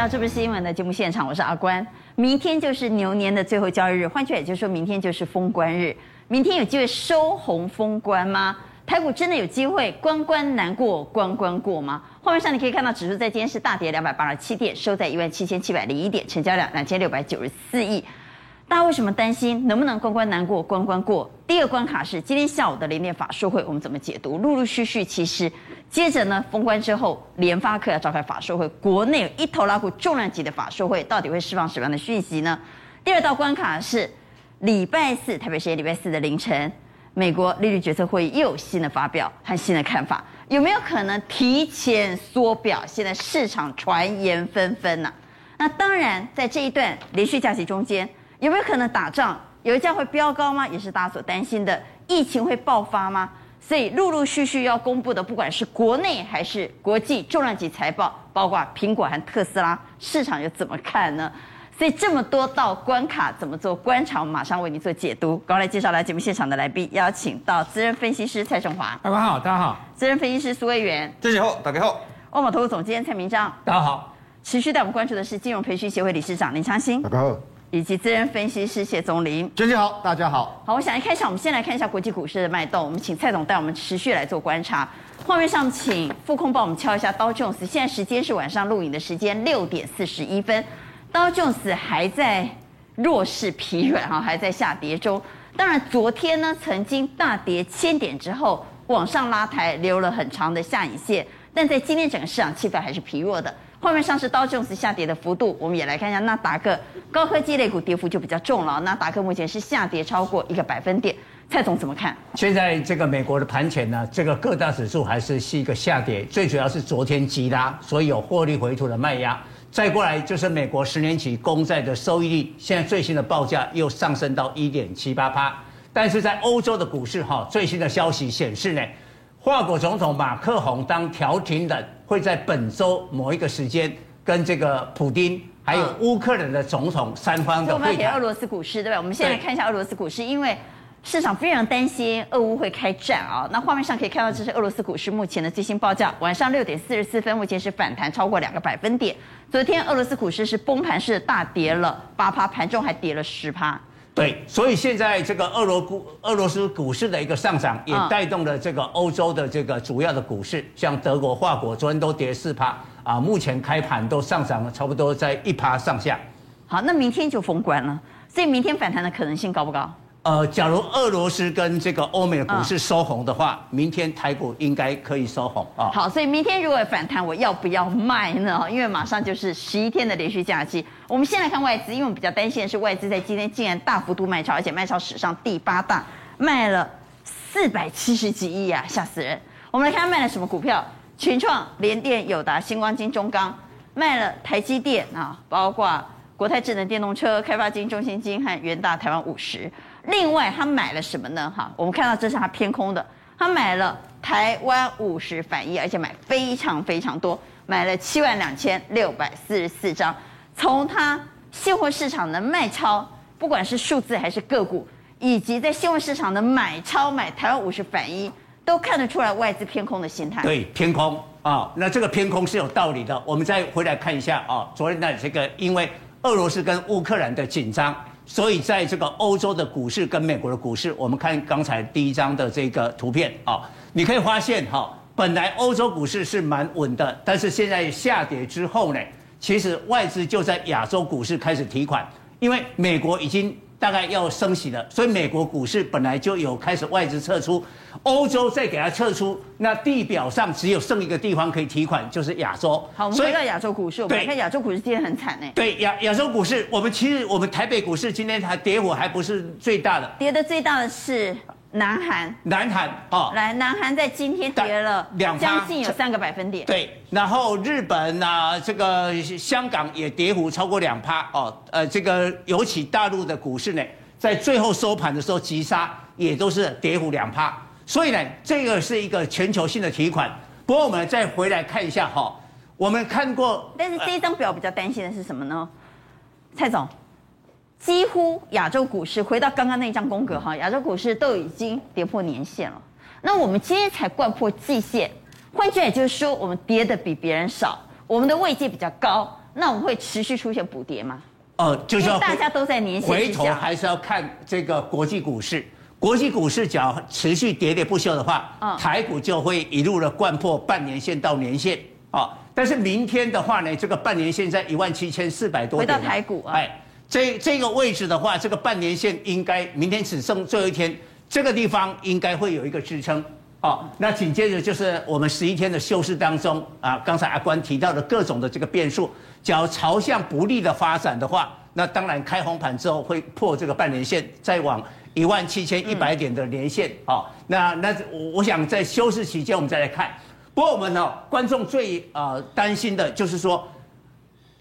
到这不是新闻的节目现场，我是阿关。明天就是牛年的最后交易日，换句话也就是说明天就是封关日。明天有机会收红封关吗？台股真的有机会关关难过关关过吗？画面上你可以看到指数在今天是大跌两百八十七点，收在一万七千七百零一点，成交量两千六百九十四亿。大家为什么担心能不能关关难过关关过？第二关卡是今天下午的联电法说会，我们怎么解读？陆陆续续，其实接着呢，封关之后，联发科要召开法说会，国内有一头拉股重量级的法说会，到底会释放什么样的讯息呢？第二道关卡是礼拜四，特别是礼拜四的凌晨，美国利率决策会议又有新的发表和新的看法，有没有可能提前缩表？现在市场传言纷纷呢、那当然，在这一段连续假期中间。有没有可能打仗？油价会飙高吗？也是大家所担心的。疫情会爆发吗？所以陆陆续续要公布的，不管是国内还是国际重量级财报，包括苹果和特斯拉，市场又怎么看呢？所以这么多道关卡，怎么做观察？我们马上为您做解读。刚来介绍来节目现场的来宾，邀请到资深分析师蔡正华。大家好，大家好。资深分析师苏卫元。大家好，大家好。欧玛投资总监蔡明章。大家好。持续带我们关注的是金融培训协会理事长林昌兴。大家好。以及资深分析师谢宗霖，娟姐好，大家好。好，我想一开始，我们先来看一下国际股市的脉动。我们请蔡总带我们持续来做观察。画面上，请副控帮我们敲一下道琼斯。现在时间是晚上录影的时间，六点四十一分。道琼斯还在弱势疲软哈，还在下跌中。当然，昨天呢曾经大跌千点之后往上拉抬，留了很长的下影线。但在今天整个市场气氛还是疲弱的。画面上是道琼斯下跌的幅度，我们也来看一下纳达克高科技类股跌幅就比较重了。纳达克目前是下跌超过一个百分点，蔡总怎么看？现在这个美国的盘前呢，这个各大指数还是是一个下跌，最主要是昨天急拉，所以有获利回吐的卖压。再过来就是美国十年期公债的收益率，现在最新的报价又上升到一点七八趴。但是在欧洲的股市哈，最新的消息显示呢，法国总统马克宏当调停人。会在本周某一个时间跟这个普丁还有乌克兰的总统三方的会谈。我们看俄罗斯股市，对吧？我们现在看一下俄罗斯股市，因为市场非常担心俄乌会开战啊。那画面上可以看到，这是俄罗斯股市目前的最新报价，晚上六点四十四分，目前是反弹超过两个百分点。昨天俄罗斯股市是崩盘式大跌了八趴，盘中还跌了十趴。对，所以现在这个俄罗股、俄罗斯股市的一个上涨，也带动了这个欧洲的这个主要的股市，像德国、法国，昨天都跌四趴啊，目前开盘都上涨了差不多在一趴上下。好，那明天就封关了，所以明天反弹的可能性高不高？呃，假如俄罗斯跟这个欧美的股市收红的话，嗯、明天台股应该可以收红啊。好，所以明天如果反弹，我要不要卖呢？因为马上就是十一天的连续假期。我们先来看外资，因为我们比较担心的是外资在今天竟然大幅度卖超，而且卖超史上第八大，卖了四百七十几亿啊，吓死人！我们来看他卖了什么股票：群创、联电、友达、新光金、中钢，卖了台积电啊，包括国泰智能电动车、开发金、中芯金和元大台湾五十。另外，他买了什么呢？哈，我们看到这是他偏空的，他买了台湾五十反一，而且买非常非常多，买了七万两千六百四十四张。从他现货市场的卖超，不管是数字还是个股，以及在现货市场的买超买台湾五十反一，都看得出来外资偏空的心态。对，偏空啊、那这个偏空是有道理的。我们再回来看一下啊、昨天的这个因为俄罗斯跟乌克兰的紧张。所以，在这个欧洲的股市跟美国的股市，我们看刚才第一张的这个图片啊，你可以发现哈，本来欧洲股市是蛮稳的，但是现在下跌之后呢，其实外资就在亚洲股市开始提款，因为美国已经。大概要升息了，所以美国股市本来就有开始外资撤出，欧洲再给它撤出，那地表上只有剩一个地方可以提款，就是亚洲。好，我们回到亚洲股市，我们看亚洲股市今天很惨呢。对，亚亚洲股市，我们其实我们台北股市今天还跌幅还不是最大的，跌的最大的是。南韩，南韩哦，来，南韩在今天跌了两，将近有三个百分点。对，然后日本啊，这个香港也跌幅超过两趴哦。呃，这个尤其大陆的股市呢，在最后收盘的时候急杀，也都是跌幅两趴。所以呢，这个是一个全球性的提款。不过我们再回来看一下哈，我们看过，但是这一张表比较担心的是什么呢？蔡总。几乎亚洲股市回到刚刚那张宫格哈，亚洲股市都已经跌破年线了。那我们今天才贯破季线，换句话也就是说，我们跌的比别人少，我们的位阶比较高。那我们会持续出现补跌吗？哦，就是要大家都在年线回头还是要看这个国际股市。国际股市只要持续跌跌不休的话，嗯，台股就会一路的贯破半年线到年线啊。但是明天的话呢，这个半年线在一万七千四百多点。回到台股啊，哎，这这个位置的话，这个半年线应该明天只剩最后一天，这个地方应该会有一个支撑。好，那紧接着就是我们十一天的休市当中啊，刚才阿关提到的各种的这个变数，只要朝向不利的发展的话，那当然开红盘之后会破这个半年线，再往一万七千一百点的年线。好，那那我我想在休市期间我们再来看。不过我们呢，观众最呃担心的就是说，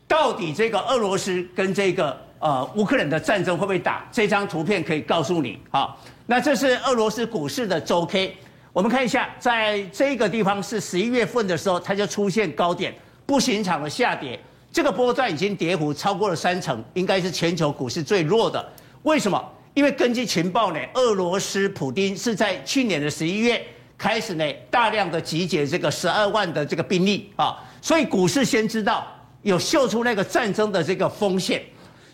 到底这个俄罗斯跟这个呃乌克兰的战争会不会打？这张图片可以告诉你。好，那这是俄罗斯股市的周 K。我们看一下，在这个地方是十一月份的时候，它就出现高点，不寻常的下跌。这个波段已经跌幅超过了三成，应该是全球股市最弱的。为什么？因为根据情报呢，俄罗斯普丁是在去年的十一月开始呢，大量的集结这个十二万的这个兵力啊，所以股市先知道有嗅出那个战争的这个风险。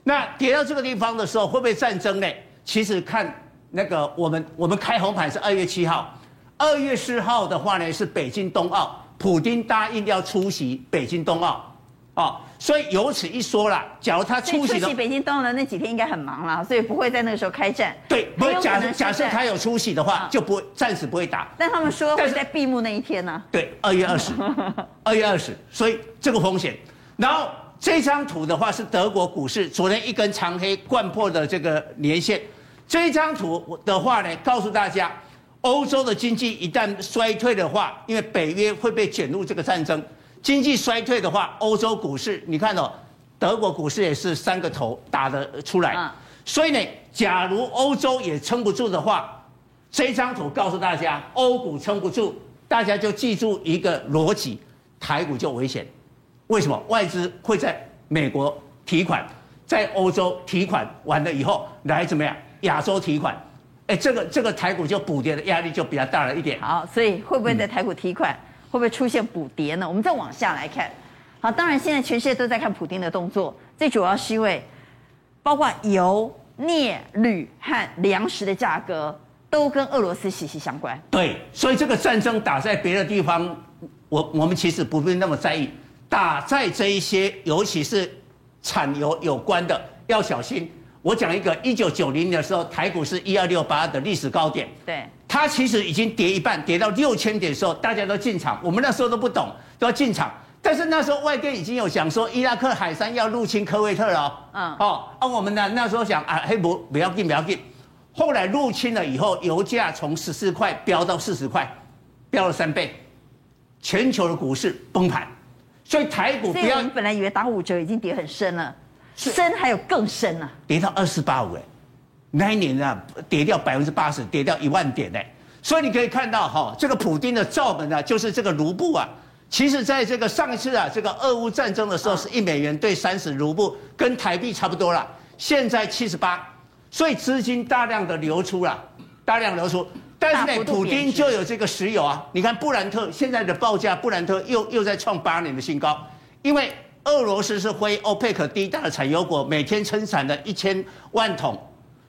那跌到这个地方的时候，会不会战争呢？其实看那个我们我们开红盘是二月七号。二月四号的话呢，是北京冬奥，普丁答应要出席北京冬奥，哦，所以由此一说啦，假如他出席，出席北京冬奥的那几天应该很忙啦，所以不会在那个时候开战。对，不是假设假设他有出席的话，就不会暂时不会打。但他们说会在闭幕那一天呢？对，二月二十，二月二十，所以这个风险。然后这张图的话是德国股市昨天一根长黑贯破的这个年线，这张图的话呢，告诉大家。欧洲的经济一旦衰退的话，因为北约会被卷入这个战争，经济衰退的话，欧洲股市你看哦，德国股市也是三个头打得出来。所以呢，假如欧洲也撑不住的话，这张图告诉大家，欧股撑不住，大家就记住一个逻辑，台股就危险。为什么？外资会在美国提款，在欧洲提款完了以后，来怎么样？亚洲提款。哎，这个这个台股就补跌的压力就比较大了一点。好，所以会不会在台股提款，嗯、会不会出现补跌呢？我们再往下来看。好，当然现在全世界都在看普丁的动作，最主要是因为包括油、镍、铝和粮食的价格都跟俄罗斯息息相关。对，所以这个战争打在别的地方，我我们其实不必那么在意。打在这一些，尤其是产油有关的，要小心。我讲一个，一九九零年的时候，台股是一二六八的历史高点，对，它其实已经跌一半，跌到六千点的时候，大家都进场，我们那时候都不懂，都要进场。但是那时候外电已经有讲说，伊拉克海山要入侵科威特了，哦，嗯，哦，啊，我们呢那时候想啊，嘿不，不要进，不要进。后来入侵了以后，油价从十四块飙到四十块，飙了三倍，全球的股市崩盘，所以台股不要。你本来以为打五折已经跌很深了。深还有更深啊，跌到二四八五哎，那一年啊，跌掉百分之八十，跌掉一万点哎，所以你可以看到哈，这个普丁的罩门啊，就是这个卢布啊，其实在这个上一次啊，这个俄乌战争的时候是一美元兑三十卢布，跟台币差不多了，现在七十八，所以资金大量的流出了，大量流出，但是呢，普丁就有这个石油啊，你看布兰特现在的报价，布兰特又又在创八年的新高，因为。俄罗斯是非欧佩克第一大的产油国，每天生产的一千万桶，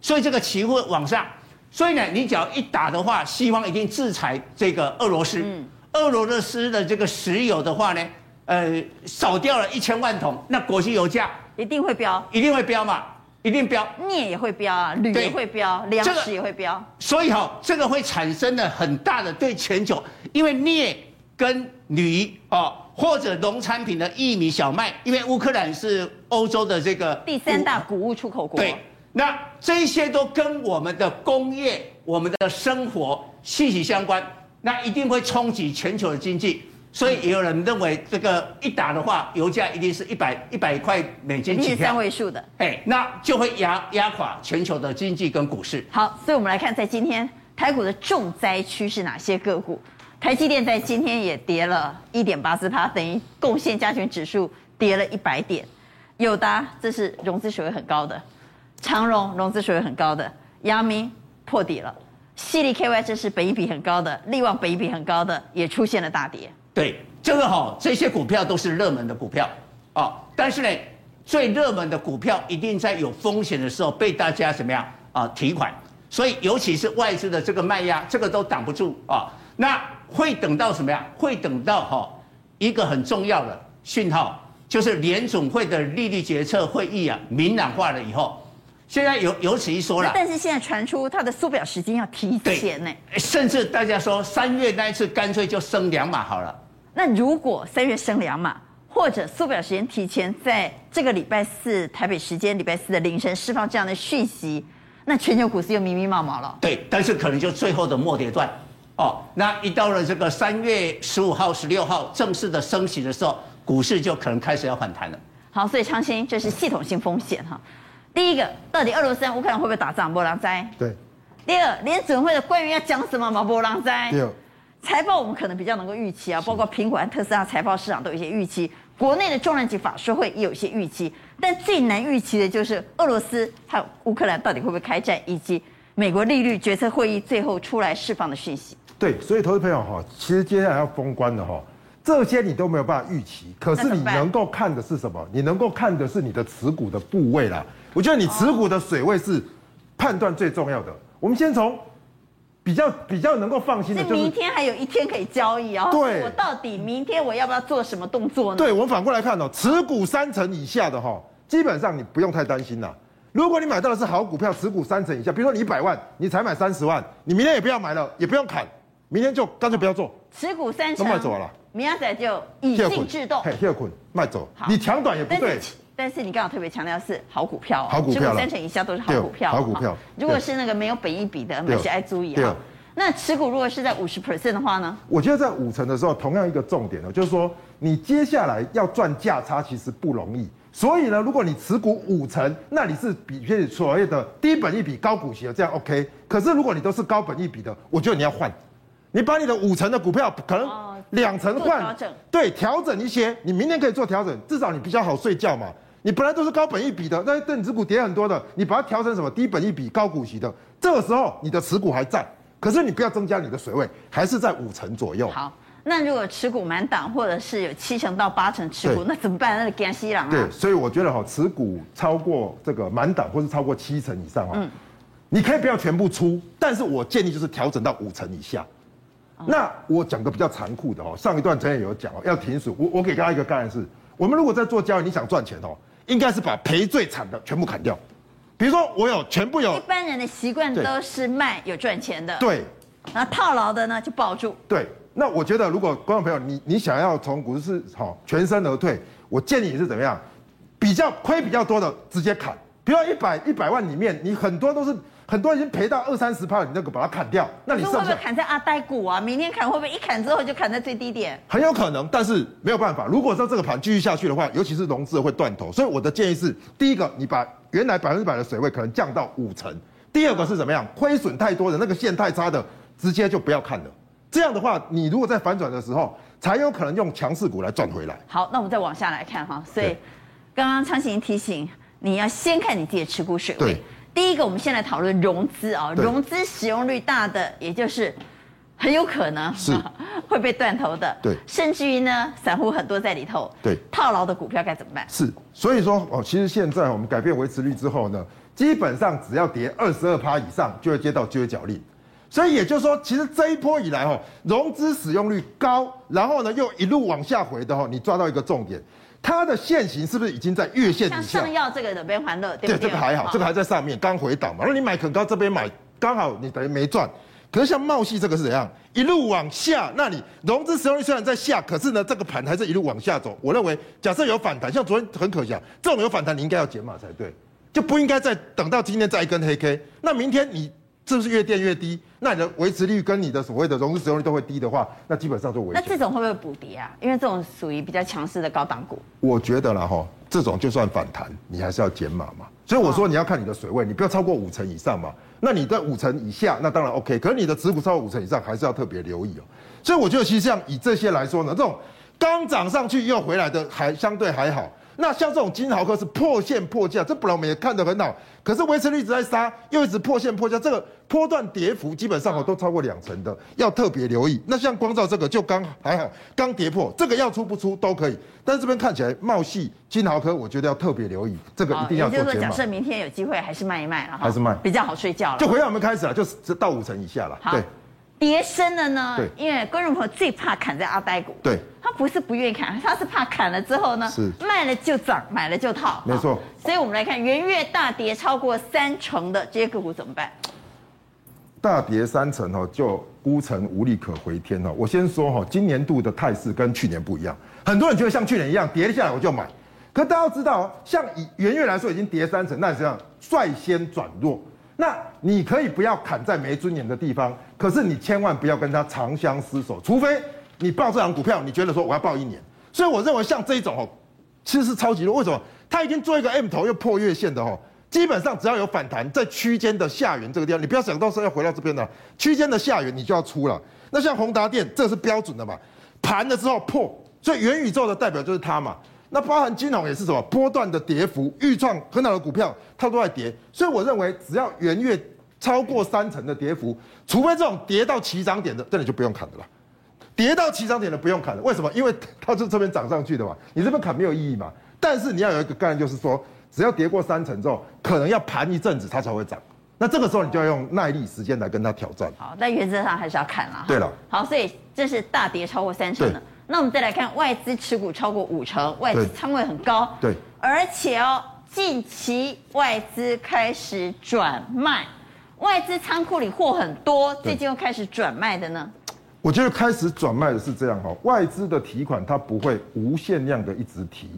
所以这个期货往上，所以呢，你只要一打的话，西方一定制裁这个俄罗斯。嗯，俄罗斯的这个石油的话呢，呃，少掉了一千万桶，那国际油价一定会飙，一定会飙嘛，一定飙，镍也会飙啊，铝也会飙，粮食也会飙，所以哈，这个会产生了很大的对全球，因为镍跟铝哦。或者农产品的玉米、小麦，因为乌克兰是欧洲的这个第三大谷物出口国。对，那这些都跟我们的工业、我们的生活息息相关，那一定会冲击全球的经济。所以也有人认为，这个一打的话，油价一定是一百一百块美金起跳，三位数的。哎，那就会压压垮全球的经济跟股市。好，所以我们来看，在今天台股的重灾区是哪些个股？台积电在今天也跌了一点八四趴，等于贡献加权指数跌了一百点。友达这是融资水位很高的，长荣融资水位很高的，阳明破底了，犀利 KY 这是本益比很高的，力旺本益比很高的也出现了大跌。对，这个哈、哦，这些股票都是热门的股票，哦，但是呢，最热门的股票一定在有风险的时候被大家怎么样啊提款，所以尤其是外资的这个卖压，这个都挡不住啊。那会等到什么呀？会等到哈一个很重要的讯号，就是联总会的利率决策会议啊明朗化了以后。现在有有此一说了，但是现在传出它的缩表时间要提前呢，甚至大家说三月那一次干脆就升两码好了。那如果三月升两码，或者缩表时间提前，在这个礼拜四台北时间礼拜四的凌晨释放这样的讯息，那全球股市又密密麻麻了。对，但是可能就最后的末跌段哦。那一到了这个三月十五号、十六号正式的升息的时候，股市就可能开始要反弹了。好，所以昌兴，这是系统性风险哈。第一个，到底俄罗斯跟乌克兰会不会打仗？波浪灾。对。第二，联准会的官员要讲什么毛波浪灾。对。财报我们可能比较能够预期啊，包括苹果和特斯拉财报市场都有一些预期，国内的重量级法说会也有一些预期，但最难预期的就是俄罗斯和乌克兰到底会不会开战，以及美国利率决策会议最后出来释放的讯息。对，所以投资朋友哈，其实接下来要封关的哈，这些你都没有办法预期，可是你能够看的是什么？你能够看的是你的持股的部位啦。我觉得你持股的水位是判断最重要的。我们先从比较比较能够放心的，就是明天还有一天可以交易哦。对，我到底明天我要不要做什么动作呢？对，我们反过来看哦，持股三成以下的哈，基本上你不用太担心啦。如果你买到的是好股票，持股三成以下，比如说你一百万，你才买三十万，你明天也不要买了，也不用砍，明天就干脆不要做。持股三成，卖走了，明仔就以静制动，嘿，休困卖走，你抢短也不对。但是你刚好特别强调是好股票，好股票，三成以下都是好股票，好股票。如果是那个没有本益比的，还是爱注意啊。那持股如果是在五十 percent 的话呢？我觉得在五成的时候，同样一个重点呢，就是说你接下来要赚价差其实不容易。所以呢，如果你持股五成，那你是比偏所谓的低本一比高股息的，这样 OK。可是如果你都是高本一比的，我觉得你要换，你把你的五成的股票可能两成换，对，调整一些，你明天可以做调整，至少你比较好睡觉嘛。你本来都是高本一比的，那等持股跌很多的，你把它调成什么低本一比高股息的，这个时候你的持股还在，可是你不要增加你的水位，还是在五成左右。好，那如果持股满档，或者是有七成到八成持股，那怎么办？那个惊死人啊！对，所以我觉得哈，持股超过这个满档，或是超过七成以上啊，嗯，你可以不要全部出，但是我建议就是调整到五成以下。嗯、那我讲个比较残酷的哦，上一段之前有讲哦，要停损。我我给大家一个概念是，我们如果在做交易，你想赚钱哦。应该是把赔最惨的全部砍掉，比如说我有全部有，一般人的习惯都是卖有赚钱的，对，然后套牢的呢就抱住，对。那我觉得如果观众朋友你你想要从股市好全身而退，我建议你是怎么样，比较亏比较多的直接砍，比如说一百一百万里面你很多都是。很多人已经赔到二三十趴，你那个把它砍掉，那你是不是砍在阿呆股啊？明天砍会不会一砍之后就砍在最低点？很有可能，但是没有办法。如果说这个盘继续下去的话，尤其是融资会断头，所以我的建议是：第一个，你把原来百分之百的水位可能降到五成；第二个是怎么样？亏损太多的那个线太差的，直接就不要看了。这样的话，你如果在反转的时候，才有可能用强势股来赚回来。好，那我们再往下来看哈。所以刚刚昌行提醒你要先看你自己的持股水位。第一个，我们先来讨论融资啊，融资使用率大的，也就是很有可能是 会被断头的，对，甚至于呢，散户很多在里头，对，套牢的股票该怎么办？是，所以说哦，其实现在我们改变维持率之后呢，基本上只要跌二十二趴以上，就会接到绝缴令。所以也就是说，其实这一波以来哦，融资使用率高，然后呢又一路往下回的哦，你抓到一个重点。它的线型是不是已经在月线以下？像上药这个的边欢乐，对不对？对，这个还好，这个还在上面，刚回档嘛。那你买很高，这边买刚好你等于没赚。可是像茂系这个是怎样？一路往下，那你融资使用率虽然在下，可是呢，这个盘还是一路往下走。我认为，假设有反弹，像昨天很可惜啊，这种有反弹，你应该要减码才对，就不应该再等到今天再一根黑 K。那明天你。是不是越垫越低？那你的维持率跟你的所谓的融资使用率都会低的话，那基本上就危险。那这种会不会补跌啊？因为这种属于比较强势的高档股。我觉得啦哈，这种就算反弹，你还是要减码嘛。所以我说你要看你的水位，你不要超过五成以上嘛。那你在五成以下，那当然 OK。可是你的持股超过五成以上，还是要特别留意哦。所以我觉得其实像以这些来说呢，这种刚涨上去又回来的，还相对还好。那像这种金豪科是破线破价，这本来我们也看得很好，可是维持率一直在杀，又一直破线破价，这个波段跌幅基本上哦都超过两成的，要特别留意。那像光照这个就刚还好，刚跌破，这个要出不出都可以。但是这边看起来茂矽、金豪科，我觉得要特别留意，这个一定要做减码。就是说，假设明天有机会，还是卖一卖了哈，还是卖比较好睡觉了。就回到我们开始了，就是到五成以下了。对。跌深了呢？对，因为观众朋友最怕砍在阿呆股。对，他不是不愿意砍，他是怕砍了之后呢，是卖了就涨，买了就套。没错。所以我们来看，元月大跌超过三成的这些个股怎么办？大跌三成哦，就孤城无力可回天了。我先说哈，今年度的态势跟去年不一样。很多人觉得像去年一样跌下来我就买，可大家要知道，像以元月来说已经跌三成，那是这样率先转弱。那你可以不要砍在没尊严的地方，可是你千万不要跟他长相厮守，除非你抱这档股票，你觉得说我要抱一年。所以我认为像这一种哦，其实是超级弱。为什么？它已经做一个 M 头又破月线的哦，基本上只要有反弹在区间的下缘这个地方，你不要想到时候要回到这边的区间的下缘，你就要出了。那像宏达电，这是标准的嘛？盘了之后破，所以元宇宙的代表就是它嘛。那包含金融也是什么波段的跌幅，预创很好的股票它都在跌，所以我认为只要元月超过三成的跌幅，除非这种跌到起涨点的，这里就不用砍的了。跌到起涨点的不用砍了，为什么？因为它是这边涨上去的嘛，你这边砍没有意义嘛。但是你要有一个概念，就是说只要跌过三成之后，可能要盘一阵子它才会涨。那这个时候你就要用耐力时间来跟它挑战。好，但原则上还是要看啦。对了。好，所以这是大跌超过三成的。那我们再来看外资持股超过五成，外资仓位很高，对，而且哦，近期外资开始转卖，外资仓库里货很多，最近又开始转卖的呢？我觉得开始转卖的是这样哈，外资的提款它不会无限量的一直提，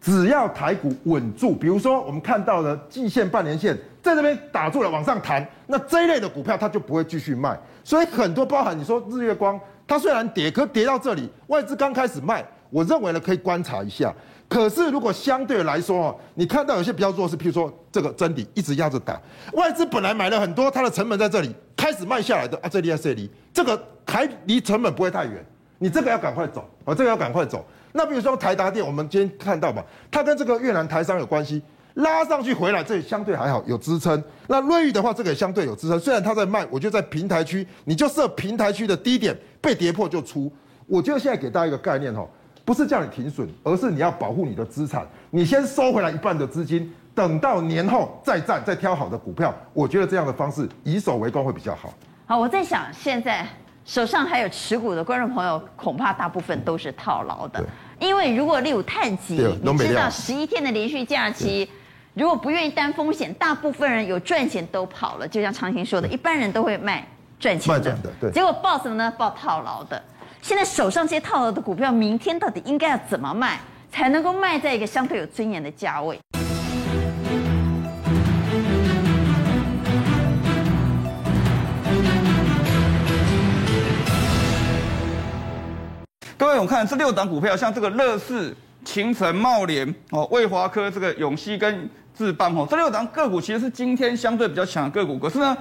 只要台股稳住，比如说我们看到的季线、半年线在这边打住了往上弹，那这一类的股票它就不会继续卖，所以很多包含你说日月光。它虽然跌，可跌到这里，外资刚开始卖，我认为呢可以观察一下。可是如果相对来说哦，你看到有些比较弱势，譬如说这个真理一直压着打，外资本来买了很多，它的成本在这里开始卖下来的啊，这里啊这里，这个还离成本不会太远，你这个要赶快走啊，这个要赶快走。那比如说台达电，我们今天看到嘛，它跟这个越南台商有关系。拉上去回来，这里相对还好有支撑。那瑞昱的话，这个也相对有支撑。虽然它在卖，我觉得在平台区，你就设平台区的低点被跌破就出。我觉得现在给大家一个概念哦，不是叫你停损，而是你要保护你的资产。你先收回来一半的资金，等到年后再战，再挑好的股票。我觉得这样的方式以守为攻会比较好。好，我在想，现在手上还有持股的观众朋友，恐怕大部分都是套牢的。因为如果例如探级，你知道十一天的连续假期。如果不愿意担风险，大部分人有赚钱都跑了。就像长青说的，一般人都会卖赚钱的。对。结果报什么呢？报套牢的。现在手上这些套牢的股票，明天到底应该要怎么卖，才能够卖在一个相对有尊严的价位？各位，我们看这六档股票，像这个乐视、秦城、茂联、哦、卫华科、这个永熙跟。智邦哦，这六档个股其实是今天相对比较强的个股，可是呢，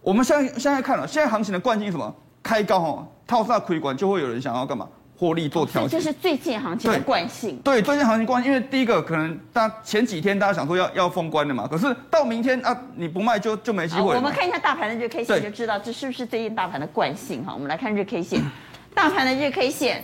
我们现在现在看了，现在行情的惯性是什么？开高哈，套上亏管就会有人想要干嘛？获利做调整。这是最近行情的惯性。对，最近行情惯，因为第一个可能大家前几天大家想说要要封关的嘛，可是到明天啊，你不卖就就没机会。我们看一下大盘的日 K 线就知道这是不是最近大盘的惯性哈。我们来看日 K 线，大盘的日 K 线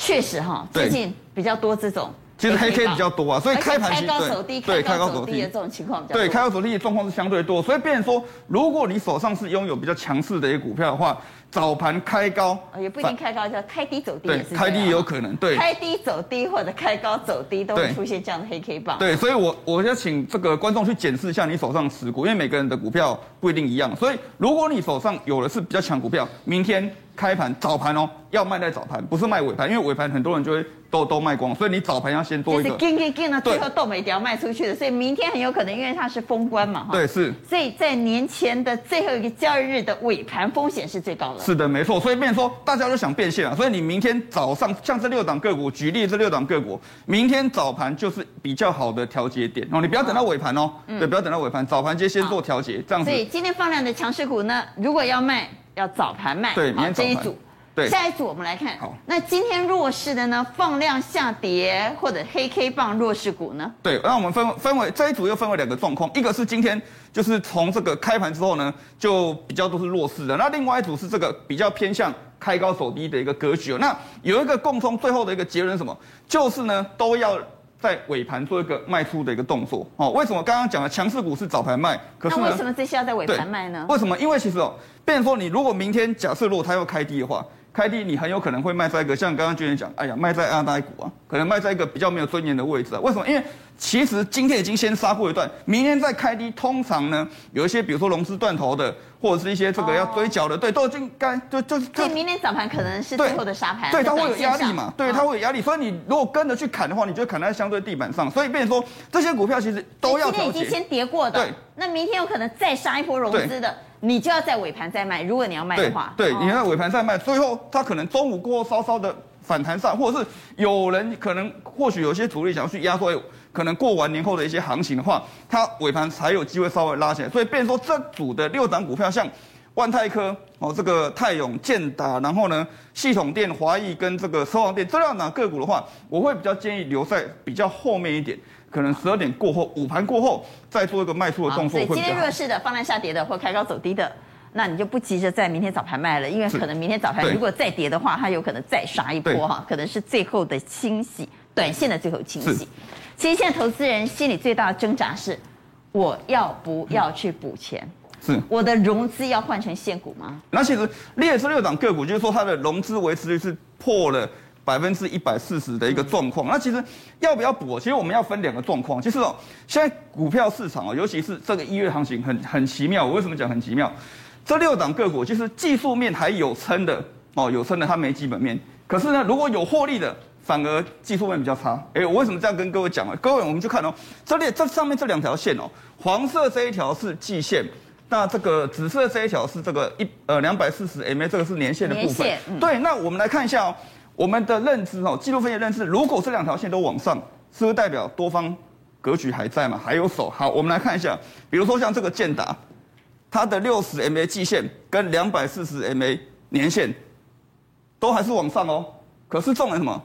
确实哈，最近比较多这种。其实黑 K 比较多啊，所以开盘开高走低，对，开高走低的这种情况比较。对，开高走低的状况是相对多，所以变成说，如果你手上是拥有比较强势的一个股票的话，早盘开高，也不一定开高，叫开低走低也是。对，开低也有可能，对。开低走低或者开高走低都会出现这样的黑 K 棒。对，所以我我要请这个观众去检视一下你手上持股，因为每个人的股票不一定一样，所以如果你手上有的是比较强股票，明天开盘早盘哦，要卖在早盘，不是卖尾盘，因为尾盘很多人就会。都都卖光，所以你早盘要先多一个。就是跟跟跟，最后都没掉卖出去的，所以明天很有可能，因为它是封关嘛，哈。对，是。所以在年前的最后一个交易日的尾盘风险是最高的。是的，没错。所以变成说大家都想变现啊，所以你明天早上像这六档个股，举例这六档个股，明天早盘就是比较好的调节点哦，你不要等到尾盘哦，嗯、对，不要等到尾盘，早盘就先做调节，这样子。所以今天放量的强势股呢，如果要卖，要早盘卖。对，明天早盘。这一组。对，下一组我们来看。好，那今天弱势的呢，放量下跌或者黑 K 棒弱势股呢？对，那我们分分为这一组又分为两个状况，一个是今天就是从这个开盘之后呢，就比较都是弱势的，那另外一组是这个比较偏向开高走低的一个格局。那有一个共通，最后的一个结论是什么？就是呢都要。在尾盘做一个卖出的一个动作哦。为什么刚刚讲的强势股是早盘卖？可是那为什么这些要在尾盘卖呢？为什么？因为其实哦，变成说你如果明天假设如果它要开低的话，开低你很有可能会卖在一个像刚刚军人讲，哎呀，卖在阿呆股啊，可能卖在一个比较没有尊严的位置啊。为什么？因为其实今天已经先杀过一段，明天再开低，通常呢有一些比如说融资断头的。或者是一些这个要追缴的，对，都已经该就就是。所以明天早盘可能是最后的杀盘。对，它会有压力嘛？对，它会有压力。所以你如果跟着去砍的话，你就砍在相对地板上。所以变成说，这些股票其实都要。今天已经先跌过的。对。那明天有可能再杀一波融资的，你就要在尾盘再卖。如果你要卖的话。对，你要在尾盘再卖，最后它可能中午过后稍稍的反弹上，或者是有人可能或许有些主力想要去压缩。可能过完年后的一些行情的话，它尾盘才有机会稍微拉起来。所以变成说，这组的六档股票像。万泰科哦，这个泰永、建达，然后呢，系统电、华义跟这个车王电这两档个股的话，我会比较建议留在比较后面一点，可能十二点过后，午盘过后再做一个卖出的动作。所以今天弱势的、放量下跌的或开高走低的，那你就不急着在明天早盘卖了，因为可能明天早盘如果再跌的话，它有可能再杀一波哈，可能是最后的清洗，短线的最后清洗。其实现在投资人心里最大的挣扎是，我要不要去补钱？是我的融资要换成现股吗？那其实列这六档个股，就是说它的融资维持率是破了百分之一百四十的一个状况。那其实要不要补？其实我们要分两个状况。其实哦，现在股票市场哦，尤其是这个一月行情很很奇妙。我为什么讲很奇妙？这六档个股其实技术面还有撑的哦，有撑的它没基本面。可是呢，如果有获利的，反而技术面比较差。哎，我为什么这样跟各位讲啊？各位，我们去看哦，这里这上面这两条线哦，黄色这一条是季线。那这个紫色这一条是这个一呃两百四十 MA，这个是年线的部分。嗯、对，那我们来看一下哦，我们的认知哦，技术分析认知，如果这两条线都往上，是不是代表多方格局还在嘛？还有手。好，我们来看一下，比如说像这个建达，它的六十 MA 季线跟两百四十 MA 年线都还是往上哦。可是重点什么？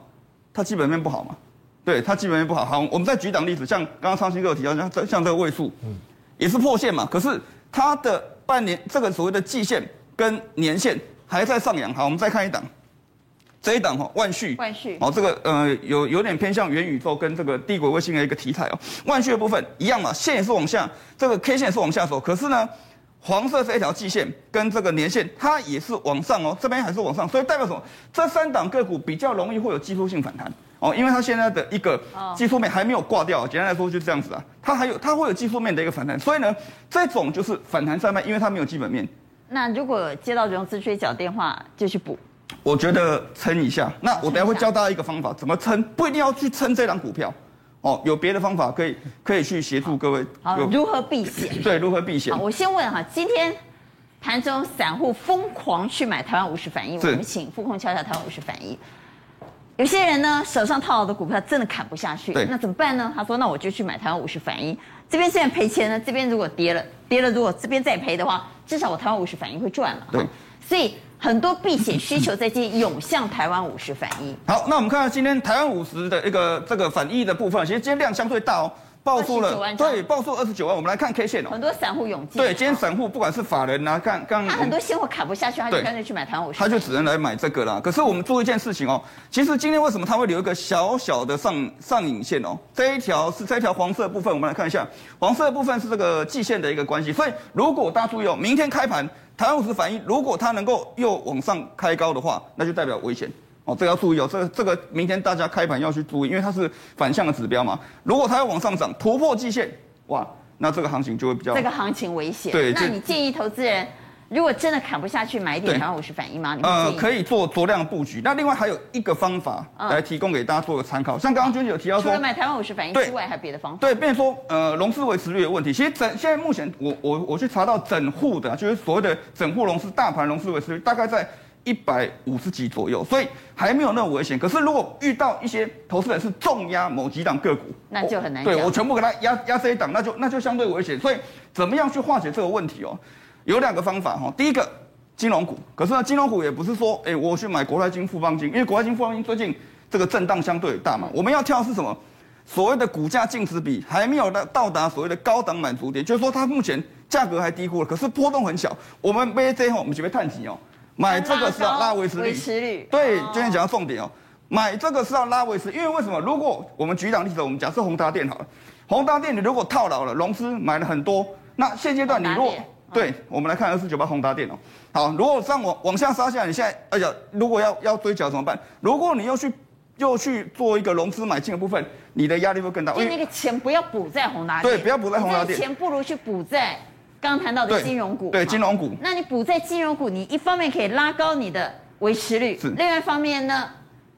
它基本面不好嘛？对，它基本面不好。好，我们再举档例子，像刚刚昌兴哥有提到，像像这个位数，嗯，也是破线嘛。可是它的半年这个所谓的季线跟年线还在上扬，好，我们再看一档，这一档哈万旭，万旭，哦，这个呃有有点偏向元宇宙跟这个帝国卫星的一个题材哦，万旭的部分一样嘛，线也是往下，这个 K 线也是往下走，可是呢，黄色这一条季线跟这个年线它也是往上哦，这边还是往上，所以代表什么？这三档个股比较容易会有技术性反弹。哦，因为它现在的一个技术面还没有挂掉，简单来说就是这样子啊，它还有它会有技术面的一个反弹，所以呢，这种就是反弹上卖，因为它没有基本面。那如果接到融资追缴电话就去补？我觉得撑一下。那我等下会教大家一个方法，怎么撑，不一定要去撑这档股票，哦，有别的方法可以可以去协助各位。好，如何避险？对，如何避险？好，我先问哈，今天盘中散户疯狂去买台湾五十反一，我们请副控敲一下台湾五十反一。有些人呢，手上套牢的股票真的砍不下去，那怎么办呢？他说：“那我就去买台湾五十反一，这边虽然赔钱呢，这边如果跌了，跌了如果这边再赔的话，至少我台湾五十反一会赚了。”对，所以很多避险需求在今天涌向台湾五十反一。好，那我们看看今天台湾五十的一个这个反一的部分，其实今天量相对大哦。报出了，对，报出二十九万。我们来看 K 线哦，很多散户涌进。对，今天散户不管是法人啊，看刚他很多现货砍不下去，他就干脆去买台湾五十。他就只能来买这个啦。可是我们做一件事情哦，其实今天为什么他会留一个小小的上上影线哦？这一条是这一条黄色部分，我们来看一下，黄色部分是这个季线的一个关系。所以如果大家注意哦，明天开盘台湾五十反应，如果它能够又往上开高的话，那就代表危险。哦，这个要注意哦，这个这个明天大家开盘要去注意，因为它是反向的指标嘛。如果它要往上涨，突破季线，哇，那这个行情就会比较。这个行情危险。对，那你建议投资人，如果真的砍不下去，买一点台湾五十反应吗？呃，可以做酌量布局。那另外还有一个方法来提供给大家做个参考，像刚刚君姐有提到说，除了买台湾五十反应之外，还有别的方法？对，变成说呃融资维持率的问题，其实整现在目前我我我去查到整户的，就是所谓的整户融资大盘融资维持率大概在。一百五十几左右，所以还没有那么危险。可是如果遇到一些投资人是重压某几档个股，那就很难。对，我全部给他压压这一档，那就那就相对危险。所以怎么样去化解这个问题哦？有两个方法哈。第一个，金融股。可是呢，金融股也不是说，哎，我去买国泰金、富邦金，因为国泰金、富邦金最近这个震荡相对大嘛。我们要跳的是什么？所谓的股价净值比还没有到到达所谓的高档满足点，就是说它目前价格还低估了，可是波动很小。我们买这后，我们准备探底哦，买这个是要拉维持率，维持率。对，今天讲到重点哦，买这个是要拉维持，因为为什么？如果我们举两例子，我们假设宏达电好了，宏达电你如果套牢了，融资买了很多，那现阶段你如果对，我们来看二四九八宏达电哦，好，如果上往往下杀下来，你现在哎呀，如果要要追缴怎么办？如果你又去。又去做一个融资买进的部分，你的压力会更大。就那个钱不要补在宏达电，对，不要补在宏达电，钱不如去补在刚谈到的金融股。对，金融股。那你补在金融股，你一方面可以拉高你的维持率，是。另外一方面呢，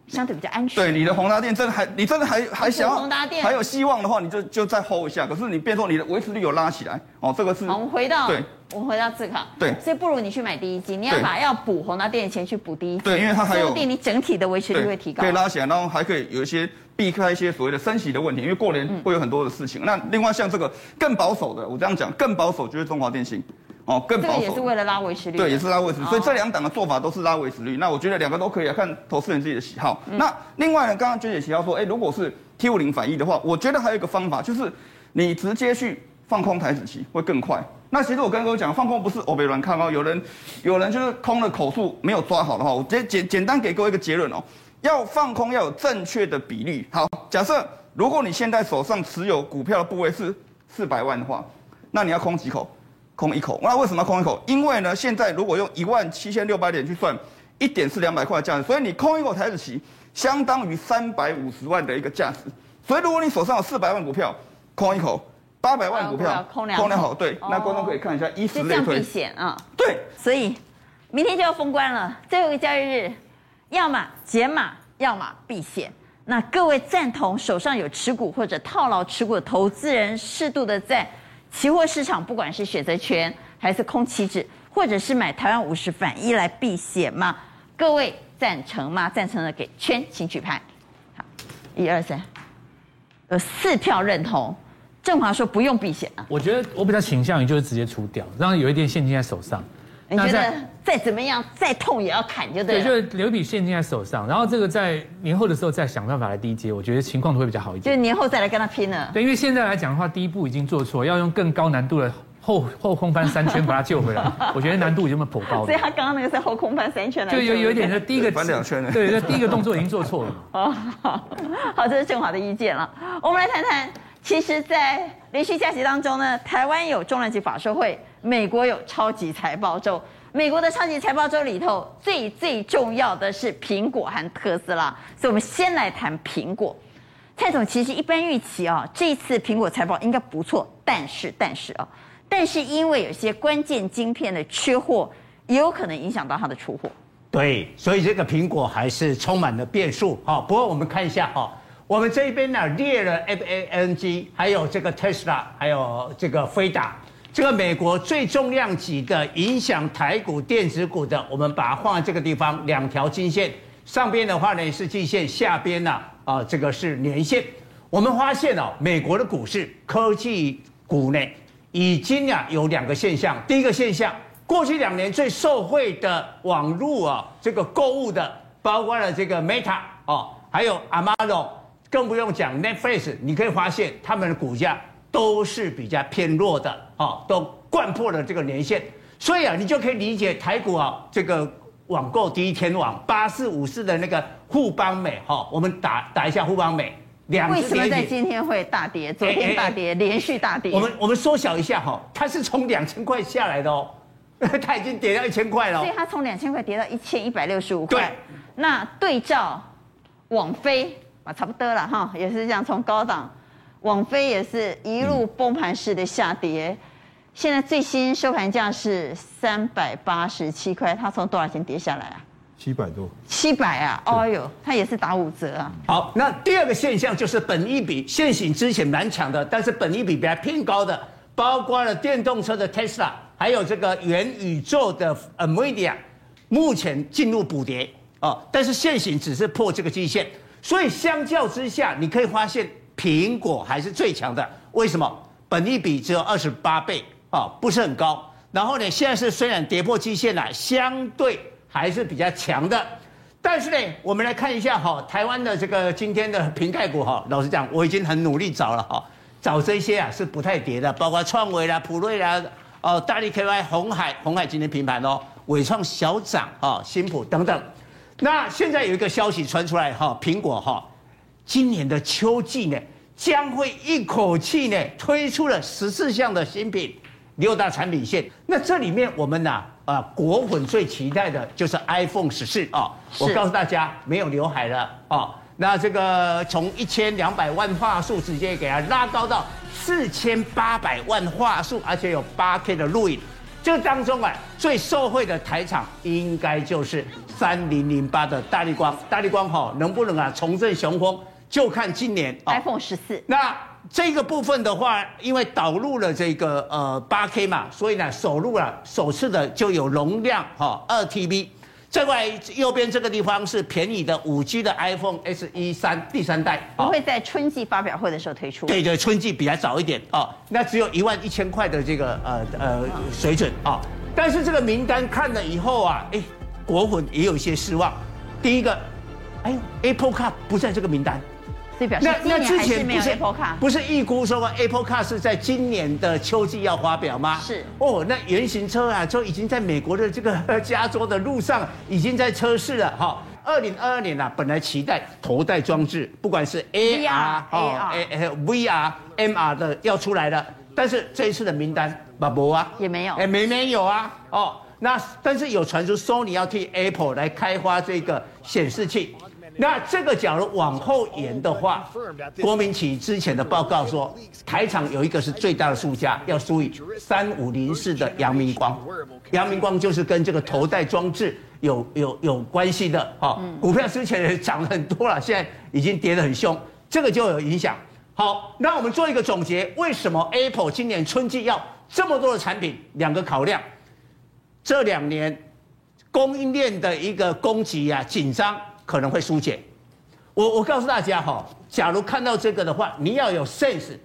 相对比较安全。对，你的宏达电真的还，你真的还还想要宏达电还有希望的话，你就就再 hold 一下。可是你变说你的维持率有拉起来，哦，这个是。我们回到对。我们回到自考，对，所以不如你去买第一季，你要把要补宏达电的钱去补第一季，对，因为它还有，定你整体的维持率会提高，可以拉起来，然后还可以有一些避开一些所谓的升息的问题，因为过年会有很多的事情。嗯、那另外像这个更保守的，我这样讲，更保守就是中华电信，哦，更保守，这个也是为了拉维持率，对，也是拉维持率，所以这两档的做法都是拉维持率。那我觉得两个都可以啊，看投资人自己的喜好。嗯、那另外呢，刚刚娟姐提到说，哎，如果是 T 五零反一的话，我觉得还有一个方法，就是你直接去放空台子期会更快。那其实我刚刚讲放空不是我被软看哦，有人有人就是空的口数没有抓好的话，我直接简简单给各位一个结论哦，要放空要有正确的比例。好，假设如果你现在手上持有股票的部位是四百万的话，那你要空几口？空一口。那为什么要空一口？因为呢，现在如果用一万七千六百点去算，一点是两百块的价值，所以你空一口台子期相当于三百五十万的一个价值。所以如果你手上有四百万股票，空一口。八百万股票空两好，对，哦、那观众可以看一下，以此类推，避险啊，对，所以明天就要封关了，最后一个交易日，要么解码，要么避险。那各位赞同手上有持股或者套牢持股的投资人，适度的在期货市场，不管是选择权还是空期指，或者是买台湾五十反一来避险吗？各位赞成吗？赞成的给圈，请举牌。好，一二三，有四票认同。正华说不用避险啊，我觉得我比较倾向于就是直接出掉，让有一点现金在手上。你觉得再怎么样再痛也要砍就对了。对，就是留一笔现金在手上，然后这个在年后的时候再想办法来低接，我觉得情况都会比较好一点。就是年后再来跟他拼了。对，因为现在来讲的话，第一步已经做错，要用更高难度的后 后空翻三圈把他救回来，我觉得难度已经颇高了。所以他刚刚那个是后空翻三圈来，就有有一点是第一个翻两圈了。对，这第一个动作已经做错了。哦，好，这是正华的意见了。我们来谈谈。其实，在连续假期当中呢，台湾有重量级法说会，美国有超级财报周。美国的超级财报周里头，最最重要的是苹果和特斯拉。所以，我们先来谈苹果。蔡总，其实一般预期啊，这次苹果财报应该不错，但是，但是啊，但是因为有些关键晶片的缺货，也有可能影响到它的出货。对，所以这个苹果还是充满了变数。好，不过我们看一下哈。我们这边呢列了 FANG，还有这个 Tesla，还有这个飞达，这个美国最重量级的影响台股电子股的，我们把它放在这个地方，两条金线，上边的话呢是季线，下边呢啊这个是年线。我们发现哦，美国的股市科技股呢已经啊有两个现象，第一个现象，过去两年最受惠的网络啊这个购物的，包括了这个 Meta 哦，还有 Amazon。更不用讲 Netflix，你可以发现他们的股价都是比较偏弱的，哦，都掼破了这个年限，所以啊，你就可以理解台股啊，这个网购第一天网八四五四的那个富邦美，哈，我们打打一下富邦美，两为什么在今天会大跌？昨天大跌，连续大跌。我们我们缩小一下哈，它是从两千块下来的哦，它已经跌到一千块了，所以它从两千块跌到一千一百六十五块。对，那对照网飞。啊，差不多了哈，也是这样，从高档，网飞也是一路崩盘式的下跌，嗯、现在最新收盘价是三百八十七块，它从多少钱跌下来啊？七百多。七百啊，哦呦，它也是打五折啊。好，那第二个现象就是本一比现行之前蛮强的，但是本一比比较偏高的，包括了电动车的 Tesla，还有这个元宇宙的 Amidia，目前进入补跌啊，但是现行只是破这个基线。所以相较之下，你可以发现苹果还是最强的。为什么？本益比只有二十八倍啊，不是很高。然后呢，现在是虽然跌破基线了，相对还是比较强的。但是呢，我们来看一下哈，台湾的这个今天的苹概股哈，老实讲，我已经很努力找了哈，找这些啊是不太跌的，包括创维啦、普瑞啦、哦大力 KY、红海、红海今天平盘哦，伟创小涨啊、新普等等。那现在有一个消息传出来哈，苹果哈，今年的秋季呢将会一口气呢推出了十四项的新品，六大产品线。那这里面我们呐。啊，果粉最期待的就是 iPhone 十四啊！我告诉大家，没有刘海了啊。那这个从一千两百万画素直接给它拉高到四千八百万画素，而且有八 K 的录影。这当中啊，最受惠的台厂应该就是三零零八的大力光。大力光哈，能不能啊重振雄风，就看今年 iPhone 十四。那这个部分的话，因为导入了这个呃八 K 嘛，所以呢，首入了首次的就有容量哈二 TB。再过来右边这个地方是便宜的五 G 的 iPhone SE 三第三代，不会在春季发表会的时候推出。对对，春季比较早一点哦。那只有一万一千块的这个呃呃水准啊。但是这个名单看了以后啊，哎，国粉也有一些失望。第一个，哎，Apple Car 不在这个名单。那那之前不是不是预估说 Apple Car 是在今年的秋季要发表吗？是哦，那原型车啊，就已经在美国的这个加州的路上已经在测试了哈。二零二二年啊，本来期待头戴装置，不管是 AR 哦 VR MR 的要出来了，但是这一次的名单没啊，也没有，哎没没有啊哦。那但是有传出 Sony 要替 Apple 来开发这个显示器。那这个假如往后延的话，郭明奇之前的报告说，台厂有一个是最大的输家，要输于三五零四的阳明光。阳明光就是跟这个头戴装置有有有关系的，哈，股票之前也涨很多了，现在已经跌得很凶，这个就有影响。好，那我们做一个总结，为什么 Apple 今年春季要这么多的产品？两个考量，这两年供应链的一个供给啊紧张。可能会疏解，我我告诉大家哈，假如看到这个的话，你要有 sense，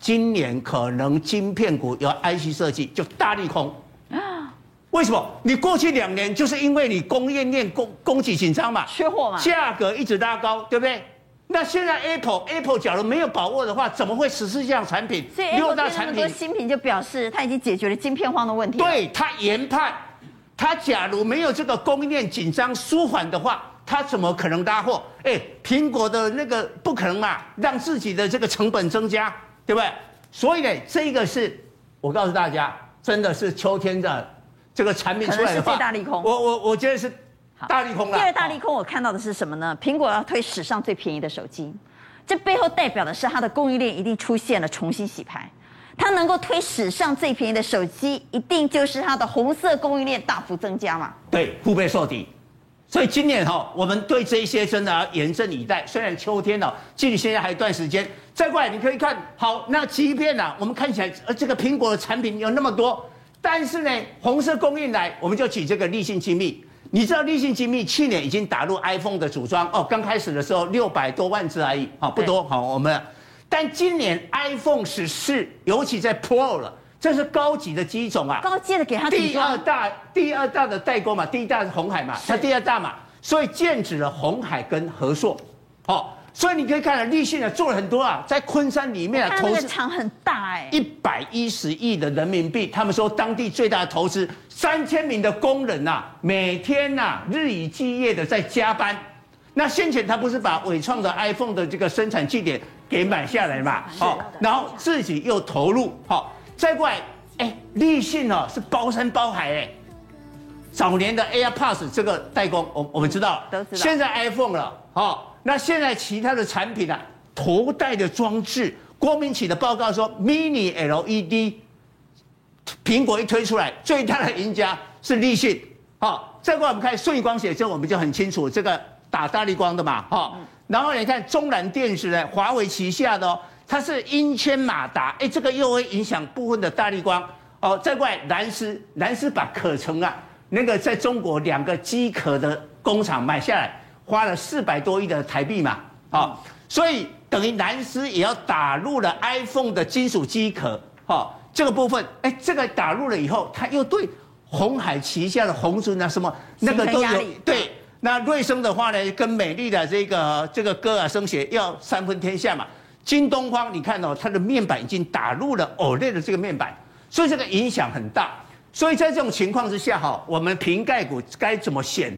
今年可能晶片股有 IC 设计就大利空啊？为什么？你过去两年就是因为你供应链供供给紧张嘛，缺货嘛，价格一直拉高，对不对？那现在 Apple Apple 假如没有把握的话，怎么会实施这样产品？所以 Apple 这么多新品就表示它已经解决了晶片荒的问题。对，它研判，它假如没有这个供应链紧张舒缓的话。他怎么可能拉货？哎，苹果的那个不可能嘛，让自己的这个成本增加，对不对？所以呢，这个是我告诉大家，真的是秋天的这个产品出来的最大利空。我我我觉得是大利空了。第二大利空，我看到的是什么呢？苹果要推史上最便宜的手机，这背后代表的是它的供应链一定出现了重新洗牌。它能够推史上最便宜的手机，一定就是它的红色供应链大幅增加嘛？对，腹背受敌。所以今年哈，我们对这一些真的要严阵以待。虽然秋天了，距离现在还有一段时间。再过来，你可以看好，那即便呢，我们看起来呃这个苹果的产品有那么多，但是呢，红色供应来，我们就举这个立信精密。你知道立信精密去年已经打入 iPhone 的组装哦，刚开始的时候六百多万只而已，好不多好我们。但今年 iPhone 十四，尤其在 Pro 了。这是高级的机种啊，高阶的给他第二大第二大的代工嘛，第一大是红海嘛，它第二大嘛，所以剑指了红海跟和硕，哦，所以你可以看到立信啊做了很多啊，在昆山里面啊，投资厂很大哎，一百一十亿的人民币，他们说当地最大的投资，三千名的工人呐、啊，每天呐、啊、日以继夜的在加班，那先前他不是把伟创的 iPhone 的这个生产据点给买下来嘛，哦，然后自己又投入，好。再过来，哎，立信哦是包山包海哎，早年的 AirPods 这个代工，我我们知道，都知道。现在 iPhone 了，哦，那现在其他的产品啊，头戴的装置，郭明启的报告说，Mini LED，苹果一推出来，最大的赢家是立信，好，再过来我们看顺光写，这我们就很清楚，这个打大力光的嘛，哈，然后你看中南电子呢，华为旗下的哦。它是英谦马达，哎，这个又会影响部分的大力光哦。再过来蓝思，蓝思把可成啊，那个在中国两个机壳的工厂买下来，花了四百多亿的台币嘛，哦，所以等于蓝思也要打入了 iPhone 的金属机壳，哦，这个部分，哎，这个打入了以后，它又对红海旗下的红准啊什么那个都有对。那瑞声的话呢，跟美丽的这个这个歌尔声学要三分天下嘛。京东方，你看哦，它的面板已经打入了 OLED 的这个面板，所以这个影响很大。所以在这种情况之下哈，我们瓶盖股该怎么选？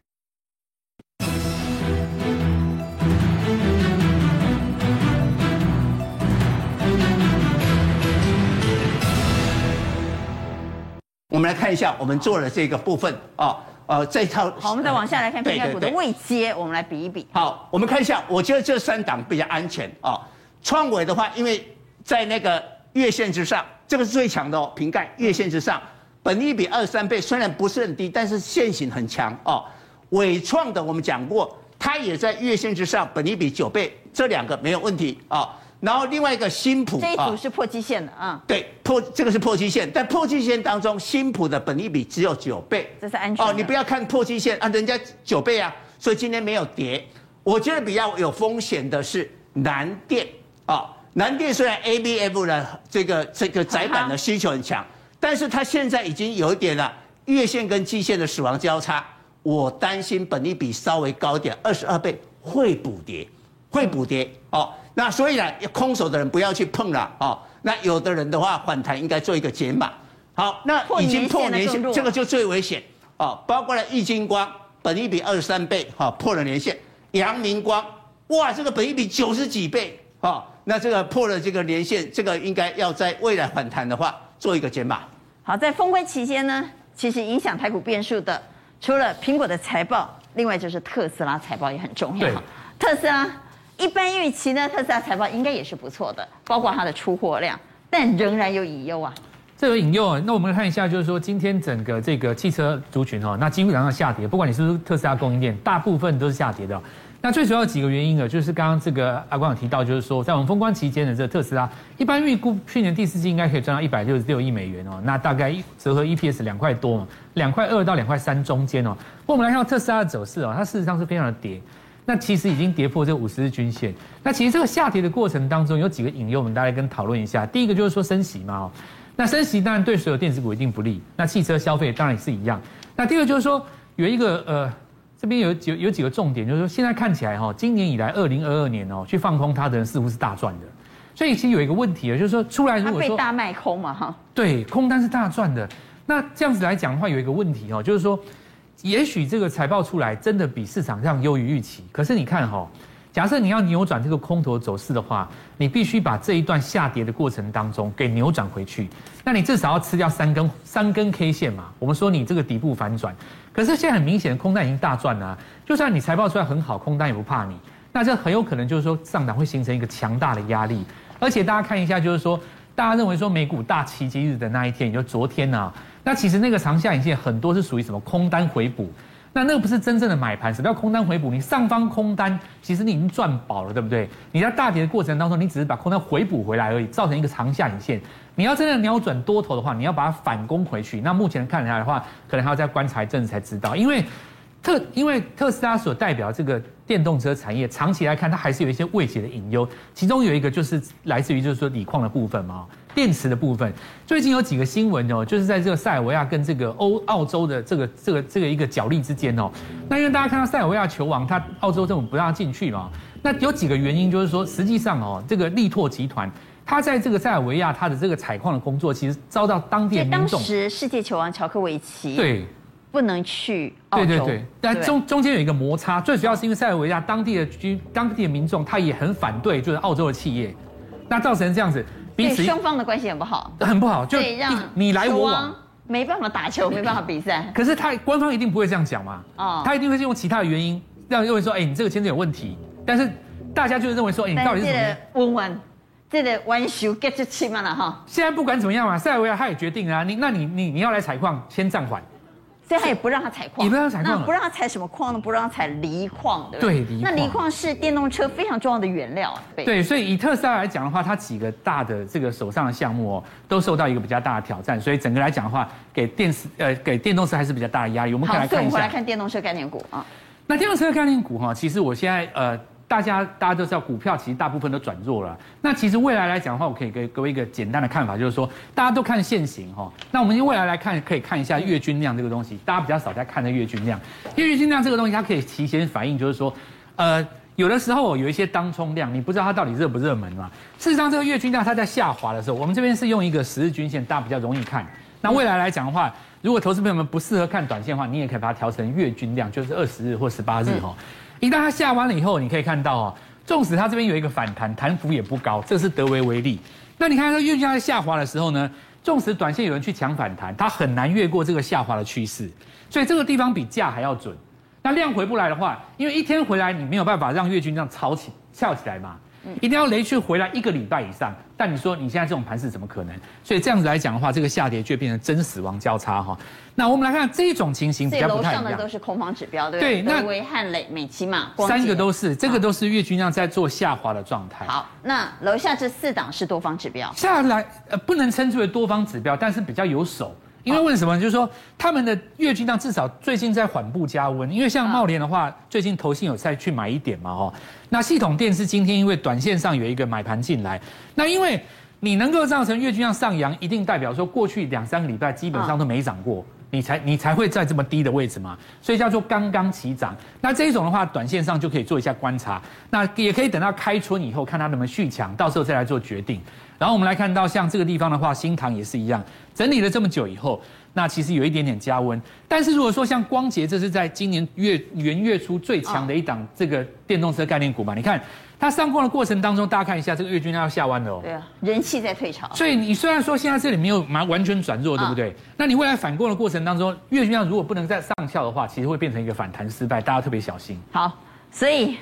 我们来看一下，我们做的这个部分啊，呃，这套好，我们再往下来看瓶盖股的位阶，我们来比一比。好，我们看一下，我觉得这三档比较安全啊。创惟的话，因为在那个月线之上，这个是最强的哦。瓶盖月线之上，本益比二十三倍，虽然不是很低，但是线型很强哦。伟创的我们讲过，它也在月线之上，本益比九倍，这两个没有问题哦。然后另外一个新普，这一组是破基线的啊，对，破这个是破基线，但破基线当中，新普的本益比只有九倍，这是安全哦。你不要看破基线啊，人家九倍啊，所以今天没有跌。我觉得比较有风险的是南电啊，南电虽然 ABF 呢这个这个窄板的需求很强，但是它现在已经有一点了月线跟季线的死亡交叉，我担心本益比稍微高点，二十二倍会补跌，会补跌哦。那所以呢，空手的人不要去碰了哦。那有的人的话，反弹应该做一个减码。好，那已经破年线，这个就最危险哦。包括了易晶光，本益比二十三倍，哈，破了年线。阳明光，哇，这个本益比九十几倍，哈，那这个破了这个年线，这个应该要在未来反弹的话，做一个减码。好，在封关期间呢，其实影响台股变数的，除了苹果的财报，另外就是特斯拉财报也很重要。特斯拉。一般预期呢，特斯拉财报应该也是不错的，包括它的出货量，但仍然有隐忧啊。这个隐忧啊，那我们来看一下，就是说今天整个这个汽车族群哈，那基本上下跌，不管你是不是特斯拉供应链，大部分都是下跌的。那最主要几个原因呢，就是刚刚这个阿光有提到，就是说在我们封关期间的这个特斯拉，一般预估去年第四季应该可以赚到一百六十六亿美元哦，那大概折合 EPS 两块多嘛，两块二到两块三中间哦。不过我们来看特斯拉的走势哦，它事实上是非常的跌。那其实已经跌破这五十日均线。那其实这个下跌的过程当中有几个引诱，我们大家跟讨论一下。第一个就是说升息嘛，哦，那升息当然对所有电子股一定不利。那汽车消费当然也是一样。那第二个就是说有一个呃，这边有有有几个重点，就是说现在看起来哈，今年以来二零二二年哦，去放空它的人似乎是大赚的。所以其实有一个问题啊，就是说出来如果说被大卖空嘛哈，对，空单是大赚的。那这样子来讲的话，有一个问题哦，就是说。也许这个财报出来真的比市场上优于预期，可是你看哈，假设你要扭转这个空头走势的话，你必须把这一段下跌的过程当中给扭转回去，那你至少要吃掉三根三根 K 线嘛。我们说你这个底部反转，可是现在很明显空单已经大赚了，就算你财报出来很好，空单也不怕你，那这很有可能就是说上涨会形成一个强大的压力，而且大家看一下，就是说大家认为说美股大奇迹日的那一天，也就昨天呐。那其实那个长下影线很多是属于什么空单回补，那那个不是真正的买盘，什么叫空单回补？你上方空单其实你已经赚饱了，对不对？你在大跌的过程当中，你只是把空单回补回来而已，造成一个长下影线。你要真的扭转多头的话，你要把它反攻回去。那目前看起来的话，可能还要再观察一阵子才知道，因为特因为特斯拉所代表这个电动车产业，长期来看它还是有一些未解的隐忧，其中有一个就是来自于就是说锂矿的部分嘛。电池的部分，最近有几个新闻哦，就是在这个塞尔维亚跟这个欧澳洲的这个这个这个一个角力之间哦。那因为大家看到塞尔维亚球王，他澳洲政府不让他进去嘛。那有几个原因，就是说实际上哦，这个力拓集团，他在这个塞尔维亚他的这个采矿的工作，其实遭到当地的民众。当时世界球王乔科维奇对不能去澳洲。对对对，但中中间有一个摩擦，最主要是因为塞尔维亚当地的居当地的民众，他也很反对，就是澳洲的企业，那造成这样子。彼此双方的关系很不好，很不好，就让你来我往，没办法打球，没办法比赛。可是他官方一定不会这样讲嘛，哦，他一定会用其他的原因让认为说，哎，你这个签证有问题。但是大家就是认为说，哎，你到底是什么？温温，这个弯手 get 就起嘛了哈。现在不管怎么样嘛，塞尔维亚他也决定啊，你那你你你要来采矿，先暂缓。所以他也不让他采矿，也不让他采矿，那不让他采什么矿呢？不让他采锂矿，对不对？对，那锂矿是电动车非常重要的原料。对，对，所以以特斯拉来讲的话，它几个大的这个手上的项目哦，都受到一个比较大的挑战。所以整个来讲的话，给电池呃给电动车还是比较大的压力。我们可以来看一下。我们来看电动车概念股啊。那电动车概念股哈，其实我现在呃大家大家都知道，股票其实大部分都转弱了。那其实未来来讲的话，我可以给各位一个简单的看法，就是说大家都看现行哈。那我们用未来来看，可以看一下月均量这个东西，大家比较少在看的月均量。月均量这个东西，它可以提前反映，就是说，呃，有的时候有一些当冲量，你不知道它到底热不热门嘛。事实上，这个月均量它在下滑的时候，我们这边是用一个十日均线，大家比较容易看。那未来来讲的话，如果投资朋友们不适合看短线的话，你也可以把它调成月均量，就是二十日或十八日哈。一旦它下弯了以后，你可以看到哦，纵使它这边有一个反弹，弹幅也不高，这是德微微利。那你看它月均在下滑的时候呢，纵使短线有人去抢反弹，它很难越过这个下滑的趋势，所以这个地方比价还要准。那量回不来的话，因为一天回来你没有办法让月均这样炒起翘起来嘛。一定要连续回来一个礼拜以上，但你说你现在这种盘势怎么可能？所以这样子来讲的话，这个下跌就变成真死亡交叉哈。那我们来看这种情形比较不太一样。楼上的都是空方指标，对不对？对，那维汉磊、美琪玛，三个都是，这个都是月均量在做下滑的状态。好，那楼下这四档是多方指标。下来呃不能称之为多方指标，但是比较有手。因为为什么？就是说他们的月均量至少最近在缓步加温。因为像茂联的话，最近投信有再去买一点嘛，哦。那系统电是今天因为短线上有一个买盘进来，那因为你能够造成月均量上扬，一定代表说过去两三个礼拜基本上都没涨过，你才你才会在这么低的位置嘛。所以叫做刚刚起涨。那这一种的话，短线上就可以做一下观察，那也可以等到开春以后看它能不能续强，到时候再来做决定。然后我们来看到像这个地方的话，新塘也是一样，整理了这么久以后，那其实有一点点加温。但是如果说像光洁，这是在今年月元月初最强的一档这个电动车概念股嘛？你看它上攻的过程当中，大家看一下这个月均量要下弯了哦。对啊，人气在退潮。所以你虽然说现在这里没有完完全转弱，对不对？那你未来反攻的过程当中，月均量如果不能再上翘的话，其实会变成一个反弹失败，大家特别小心。好，所以。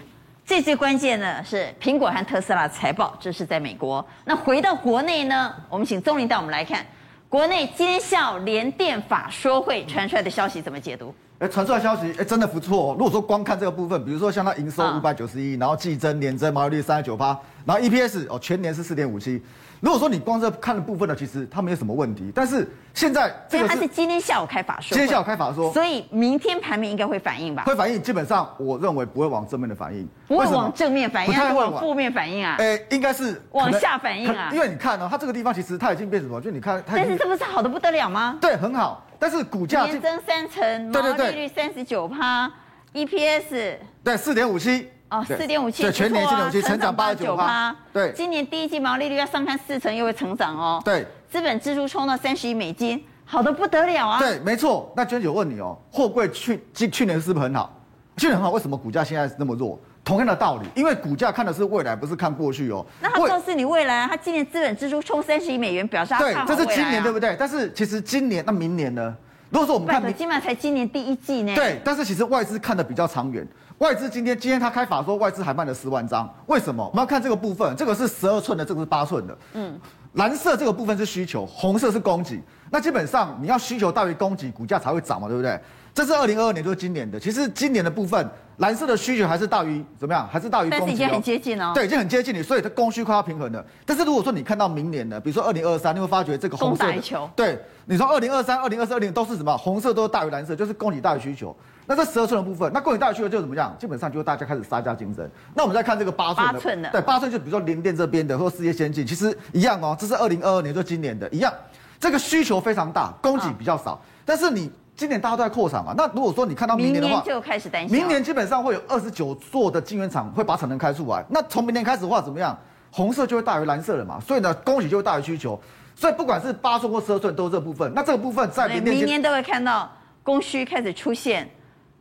最最关键呢是苹果和特斯拉财报，这是在美国。那回到国内呢？我们请钟林带我们来看国内今天下午联电法说会传出来的消息怎么解读？哎，传出来消息，哎，真的不错。如果说光看这个部分，比如说像它营收五百九十一，然后季增年增毛利率三十九趴，然后 EPS 哦全年是四点五七。如果说你光是看的部分呢，其实它没有什么问题。但是现在这个是，它是今天下午开法说，今天下午开法说，所以明天盘面应该会反应吧？会反应，基本上我认为不会往正面的反应，不会往正面反应，还是往负面反应啊？哎，应该是往下反应啊。因为你看呢、哦，它这个地方其实它已经变什么？就你看它，但是这不是好的不得了吗？对，很好。但是股价年增三成，毛利率三十九趴，EPS 对四点五七。哦，四点五七，对，全年四点五七，成长八十九趴。对，今年第一季毛利率要上看四成，又会成长哦。对，资本支出冲到三十亿美金，好的不得了啊。对，没错。那娟姐问你哦，货柜去去去年是不是很好？去年很好，为什么股价现在那么弱？同样的道理，因为股价看的是未来，不是看过去哦。那他告诉你未来啊，他今年资本支出冲三十亿美元，表示他看好啊。对，这是今年对不对？但是其实今年那明年呢？如果说我们看，起码才今年第一季呢。对，但是其实外资看的比较长远。外资今天今天他开法说外资还卖了十万张，为什么？我们要看这个部分，这个是十二寸的，这个是八寸的。嗯，蓝色这个部分是需求，红色是供给。那基本上你要需求大于供给，股价才会涨嘛，对不对？这是二零二二年，就是今年的。其实今年的部分，蓝色的需求还是大于怎么样？还是大于供给。但是已经很接近哦。对，已经很接近你，所以它供需快要平衡了。但是如果说你看到明年的，比如说二零二三，你会发觉这个红色的。对，你说二零二三、二零二四、二零都是什么？红色都是大于蓝色，就是供给大于需求。那这十二寸的部分，那供给大于需求就怎么样？基本上就是大家开始杀价竞争。那我们再看这个八寸的，八寸的，对，八寸就比如说联电这边的，或世界先进，其实一样哦。这是二零二二年，就今年的一样，这个需求非常大，供给比较少。但是你今年大家都在扩产嘛，那如果说你看到明年的话，明年就开始担心，明年基本上会有二十九座的晶圆厂会把产能开出来。那从明年开始的话，怎么样？红色就会大于蓝色了嘛，所以呢，供给就会大于需求。所以不管是八寸或十二寸，都是这部分。那这个部分在明年，明年都会看到供需开始出现。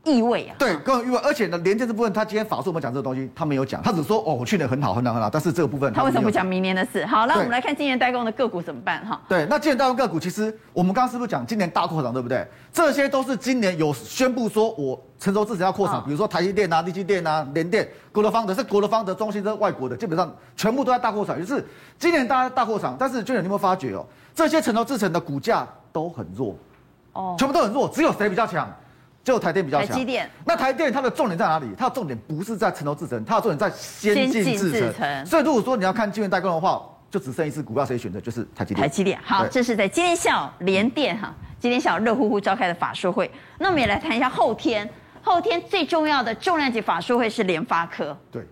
意味啊，对，更有意味，而且呢，连接这部分，他今天法术我们讲这个东西，他没有讲，他只说哦，我去年很好，很好，很好，但是这个部分他，他为什么不讲明年的事？好，那我们来看今年代工的个股怎么办哈？对，那今年代工个股，其实我们刚刚是不是讲今年大扩厂，对不对？这些都是今年有宣布说我成熟制程要扩厂，哦、比如说台积电啊、力积电啊、联电、国德方德是国德方德、中芯这是外国的，基本上全部都在大扩厂，就是今年大家大扩厂，但是就你有没有发觉哦，这些成熟制程的股价都很弱，哦，全部都很弱，只有谁比较强？就台电比较强，台积电，那台电它的重点在哪里？它的重点不是在成投制程，它的重点在先进制程。所以如果说你要看晶圆代工的话，就只剩一支股票，谁选择就是台积电。台积电，好，这是在今天下午联电哈，今天下午热乎乎召开的法说会。那我们也来谈一下后天，后天最重要的重量级法说会是联发科。对，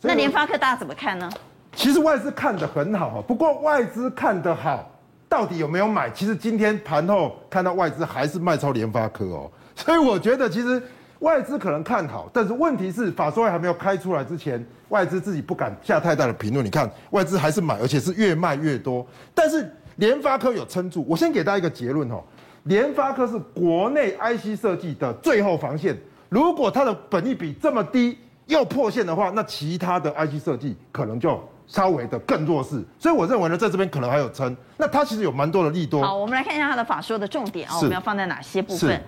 那联发科大家怎么看呢？其实外资看得很好哈，不过外资看得好，到底有没有买？其实今天盘后看到外资还是卖超联发科哦，所以我觉得其实外资可能看好，但是问题是法说会还没有开出来之前，外资自己不敢下太大的评论。你看外资还是买，而且是越卖越多。但是联发科有撑住，我先给大家一个结论哦，联发科是国内 IC 设计的最后防线。如果它的本益比这么低又破线的话，那其他的 IC 设计可能就稍微的更弱势。所以我认为呢，在这边可能还有撑。那它其实有蛮多的利多。好，我们来看一下它的法说的重点啊，我们要放在哪些部分？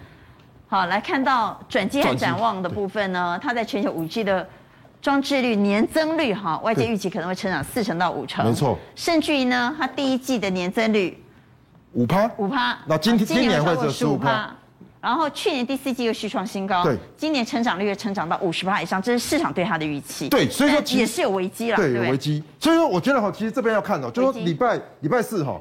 好，来看到转机和展望的部分呢，它在全球五 G 的装置率年增率哈，外界预期可能会成长四成到五成。没错。甚至于呢，它第一季的年增率五趴，五趴。那今今年会是十五趴。然后去年第四季又续创新高，对，今年成长率又成长到五十趴以上，这是市场对它的预期。对，所以说也是有危机了，对，有危机。所以说我觉得哈，其实这边要看哦，就是说礼拜礼拜四哈，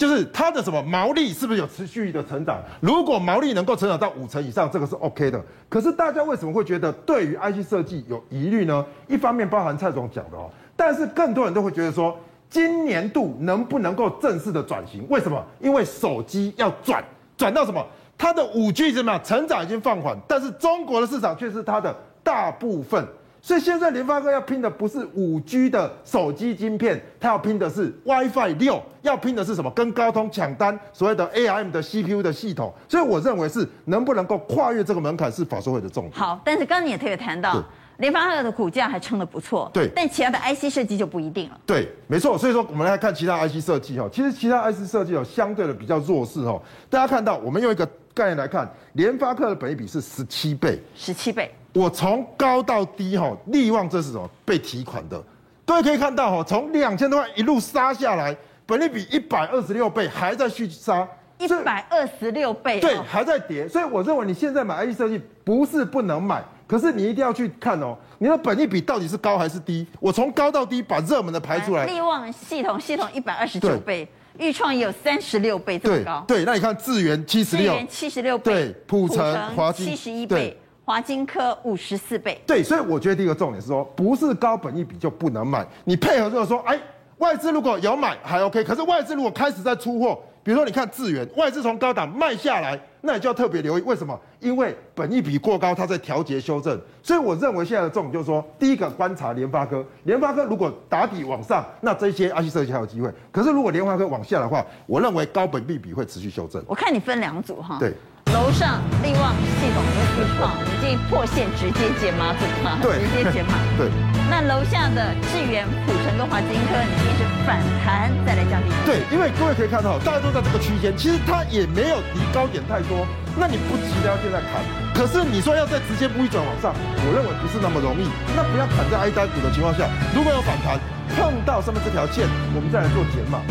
就是它的什么毛利是不是有持续的成长？如果毛利能够成长到五成以上，这个是 OK 的。可是大家为什么会觉得对于 IC 设计有疑虑呢？一方面包含蔡总讲的哦，但是更多人都会觉得说，今年度能不能够正式的转型？为什么？因为手机要转转到什么？它的五 G 怎么样？成长已经放缓，但是中国的市场却是它的大部分。所以现在联发科要拼的不是五 G 的手机晶片，它要拼的是 WiFi 六，要拼的是什么？跟高通抢单，所谓的 ARM 的 CPU 的系统。所以我认为是能不能够跨越这个门槛是法说会的重点。好，但是刚刚你也特别谈到。联发科的股价还撑得不错，对，但其他的 IC 设计就不一定了。对，没错。所以说，我们来看其他 IC 设计哈，其实其他 IC 设计哦，相对的比较弱势哦。大家看到，我们用一个概念来看，联发科的本益比是十七倍，十七倍。我从高到低哈，力旺这是什么？被提款的。各位可以看到哈，从两千多万一路杀下来，本利比一百二十六倍，还在续杀，一百二十六倍，对，还在跌。所以我认为你现在买 IC 设计不是不能买。可是你一定要去看哦，你的本利比到底是高还是低？我从高到低把热门的排出来。力旺系统系统一百二十九倍，钰创也有三十六倍这么高。对，那你看智源七十六，七十六倍，对，普成、华晶七十一倍，华金科五十四倍。对，所以我觉得第一个重点是说，不是高本益比就不能买，你配合就是说，哎，外资如果有买还 OK，可是外资如果开始在出货。比如说，你看智原，外资从高档卖下来，那你就要特别留意，为什么？因为本益比过高，它在调节修正。所以我认为现在的重点就是说，第一个观察联发科，联发科如果打底往上，那这些 IC 设计还有机会。可是如果联发科往下的话，我认为高本益比会持续修正。我看你分两组哈。对。楼上力旺系统的钰创，你建议破线直接解码怎么？对，直接解码。对。那楼下的智源、普成跟华金科，你建议是反弹再来降低。对，因为各位可以看到，大家都在这个区间，其实它也没有离高点太多。那你不急着要现在砍，可是你说要再直接不一转往上，我认为不是那么容易。那不要砍在挨单股的情况下，如果有反弹，碰到上面这条线，我们再来做减码。